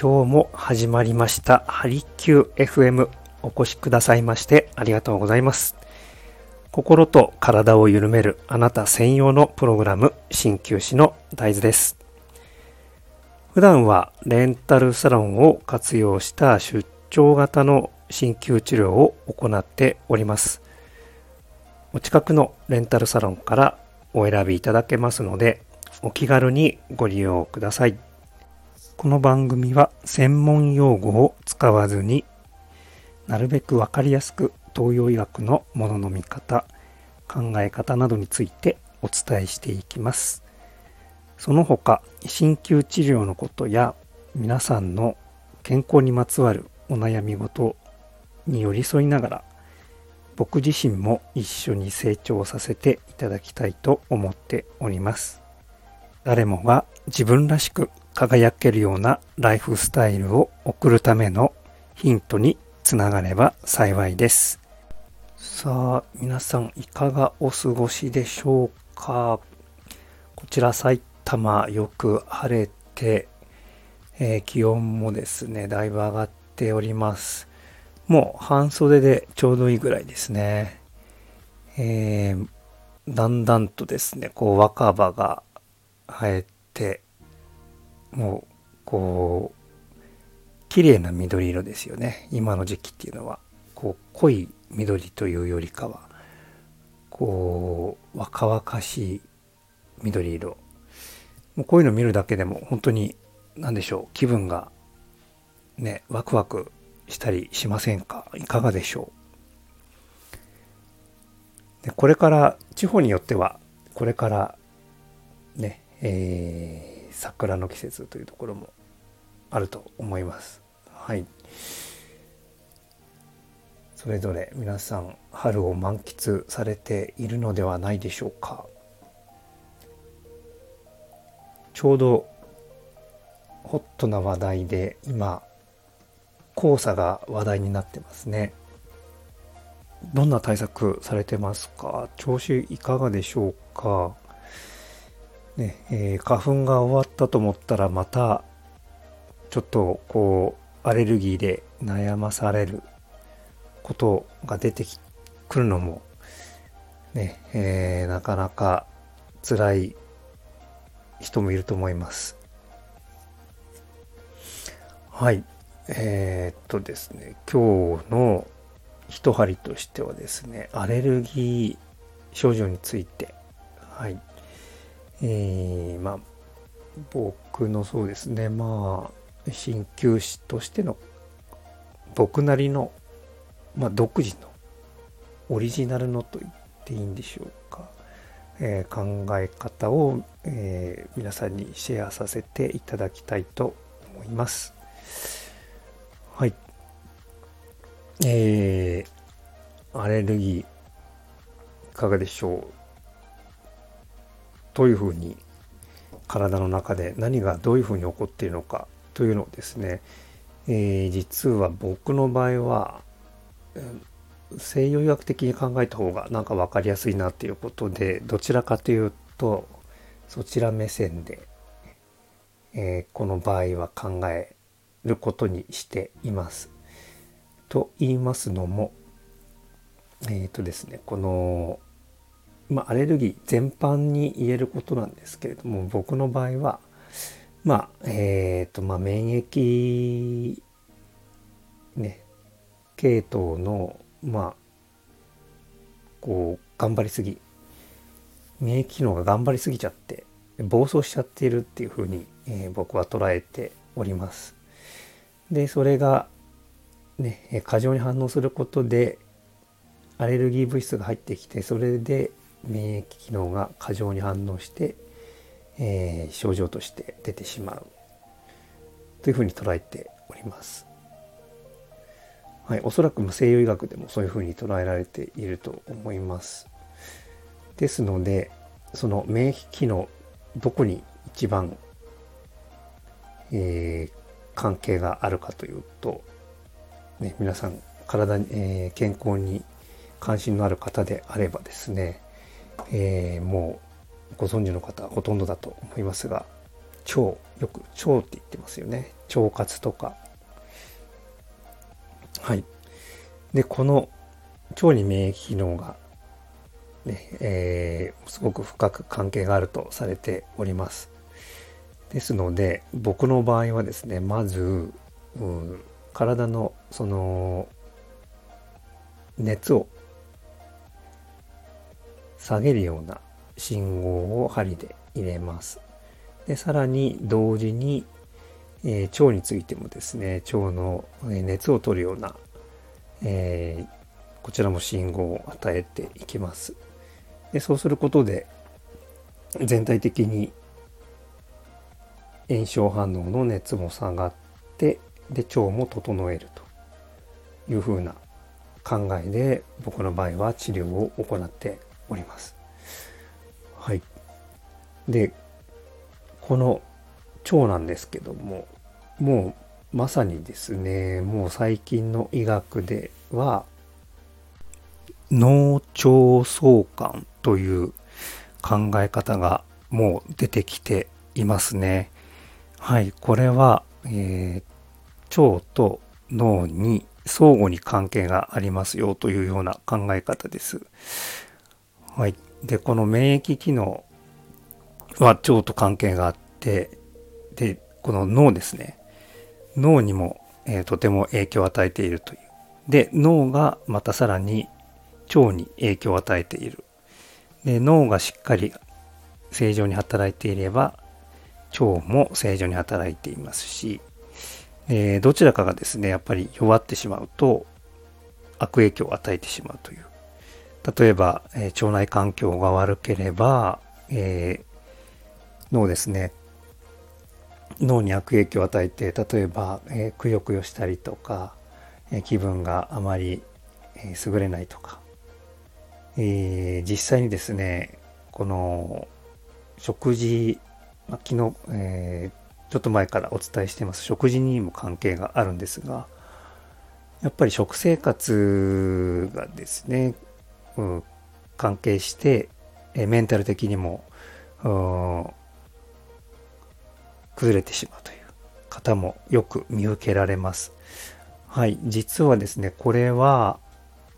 今日も始まりました。ハリキュー FM お越しくださいましてありがとうございます。心と体を緩めるあなた専用のプログラム鍼灸師の大豆です。普段はレンタルサロンを活用した出張型の鍼灸治療を行っております。お近くのレンタルサロンからお選びいただけますのでお気軽にご利用ください。この番組は専門用語を使わずになるべくわかりやすく東洋医学のものの見方、考え方などについてお伝えしていきます。その他、鍼灸治療のことや皆さんの健康にまつわるお悩み事に寄り添いながら僕自身も一緒に成長させていただきたいと思っております。誰もが自分らしく輝けるようなライフスタイルを送るためのヒントにつながれば幸いです。さあ、皆さんいかがお過ごしでしょうか？こちら埼玉よく晴れて、えー、気温もですね、だいぶ上がっております。もう半袖でちょうどいいぐらいですね。えー、だんだんとですね、こう若葉が生えてもうこう綺麗な緑色ですよね。今の時期っていうのは。こう濃い緑というよりかはこう若々しい緑色。もうこういうの見るだけでも本当に何でしょう気分がねワクワクしたりしませんか？いかがでしょう？でこれから地方によってはこれからねえー、桜の季節というところもあると思います。はい。それぞれ皆さん春を満喫されているのではないでしょうか。ちょうどホットな話題で今黄砂が話題になってますね。どんな対策されてますか？調子いかがでしょうか？ねえー、花粉が終わったと思ったらまたちょっとこうアレルギーで悩まされることが出てくるのもね、えー、なかなか辛い人もいると思います。はい。えー、っとですね、今日の一針としてはですね、アレルギー症状について、はい、えー、まあ僕のそうですねまあ鍼灸師としての僕なりの、まあ、独自のオリジナルのと言っていいんでしょうか、えー、考え方を、えー、皆さんにシェアさせていただきたいと思います。はい。えー、アレルギーいかがでしょう？どういうふうに体の中で何がどういうふうに起こっているのかというのをですね、えー、実は僕の場合は、西洋医学的に考えた方がなんか分かりやすいなっていうことでどちらかというとそちら目線で、えー、この場合は考えることにしています。と言いますのもえっ、ー、とですねこのまあ、アレルギー全般に言えることなんですけれども僕の場合はまあえっ、ー、とまあ免疫ね系統のまあこう頑張りすぎ免疫機能が頑張りすぎちゃって暴走しちゃっているっていうふうに、えー、僕は捉えております。でそれがね過剰に反応することでアレルギー物質が入ってきてそれで免疫機能が過剰に反応して、えー、症状として出てしまうというふうに捉えております。はい、おそらく西洋医学でもそういうふうに捉えられていると思います。ですのでその免疫機能どこに一番、えー、関係があるかというと、ね、皆さん体に、えー、健康に関心のある方であればですねえー、もうご存知の方ほとんどだと思いますが腸よく腸って言ってますよね腸活とか。はい。で、この腸に免疫機能がね、えー、すごく深く関係があるとされております。ですので、僕の場合はですね、まず、うん、体のその熱を下げるような信号を針で入れます。で、さらに同時に、えー、腸についてもですね、腸の熱を取るような、えー、こちらも信号を与えていきます。でそうすることで全体的に炎症反応の熱も下がってで腸も整えるというふうな考えで僕の場合は治療を行っております。はい。で、この腸なんですけども、もうまさにですね、もう最近の医学では、脳腸相関という考え方がもう出てきていますね。はい、これは、えー、腸と脳に相互に関係がありますよというような考え方です。はい。で、この免疫機能は腸と関係があって、で、この脳ですね。脳にも、えー、とても影響を与えているという。で、脳がまたさらに腸に影響を与えている。で脳がしっかり正常に働いていれば腸も正常に働いていますし、えどちらかがですねやっぱり弱ってしまうと悪影響を与えてしまうという例えば、え腸内環境が悪ければ、えー、脳ですね。脳に悪影響を与えて例えば、えー、くよくよしたりとか、えー、気分があまり、えー、優れないとか。え、実際にですね、この食事、まあ、昨日、え、ちょっと前からお伝えしてます。食事にも関係があるんですが、やっぱり食生活がですね、関係して、えー、メンタル的にも、崩れてしまうという方もよく見受けられます。はい、実はですね、これは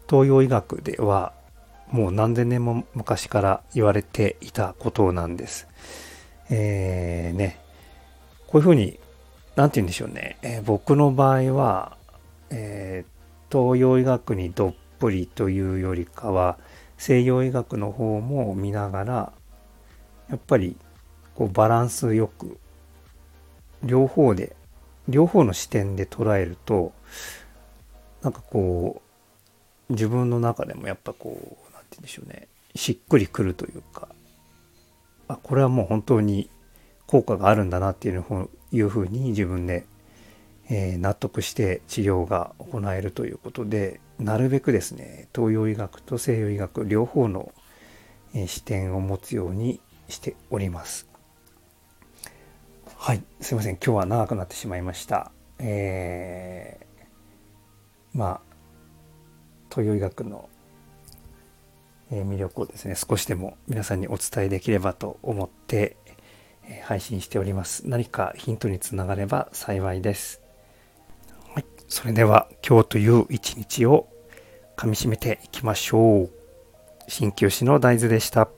東洋医学ではもう何千年も昔から言われていたことなんです。えー、ね、こういうふうに、なんて言うんでしょうね。えー、僕の場合は、えー、東洋医学にどっぷりというよりかは、西洋医学の方も見ながら、やっぱりこうバランスよく、両方で、両方の視点で捉えると、なんかこう、自分の中でもやっぱこう何、て言うんでしょうねしっくりくるというかあこれはもう本当に効果があるんだなっていういうふうに自分で、えー、納得して治療が行えるということでなるべくですね東洋医学と西洋医学両方の、視点を持つようにしております。はい、すいません今日は長くなってしまいました。えー、まあ東洋医学の魅力をですね、少しでも皆さんにお伝えできればと思って配信しております。何かヒントにつながれば幸いです。それでは今日という一日をかみしめていきましょう。鍼灸師の大豆でした。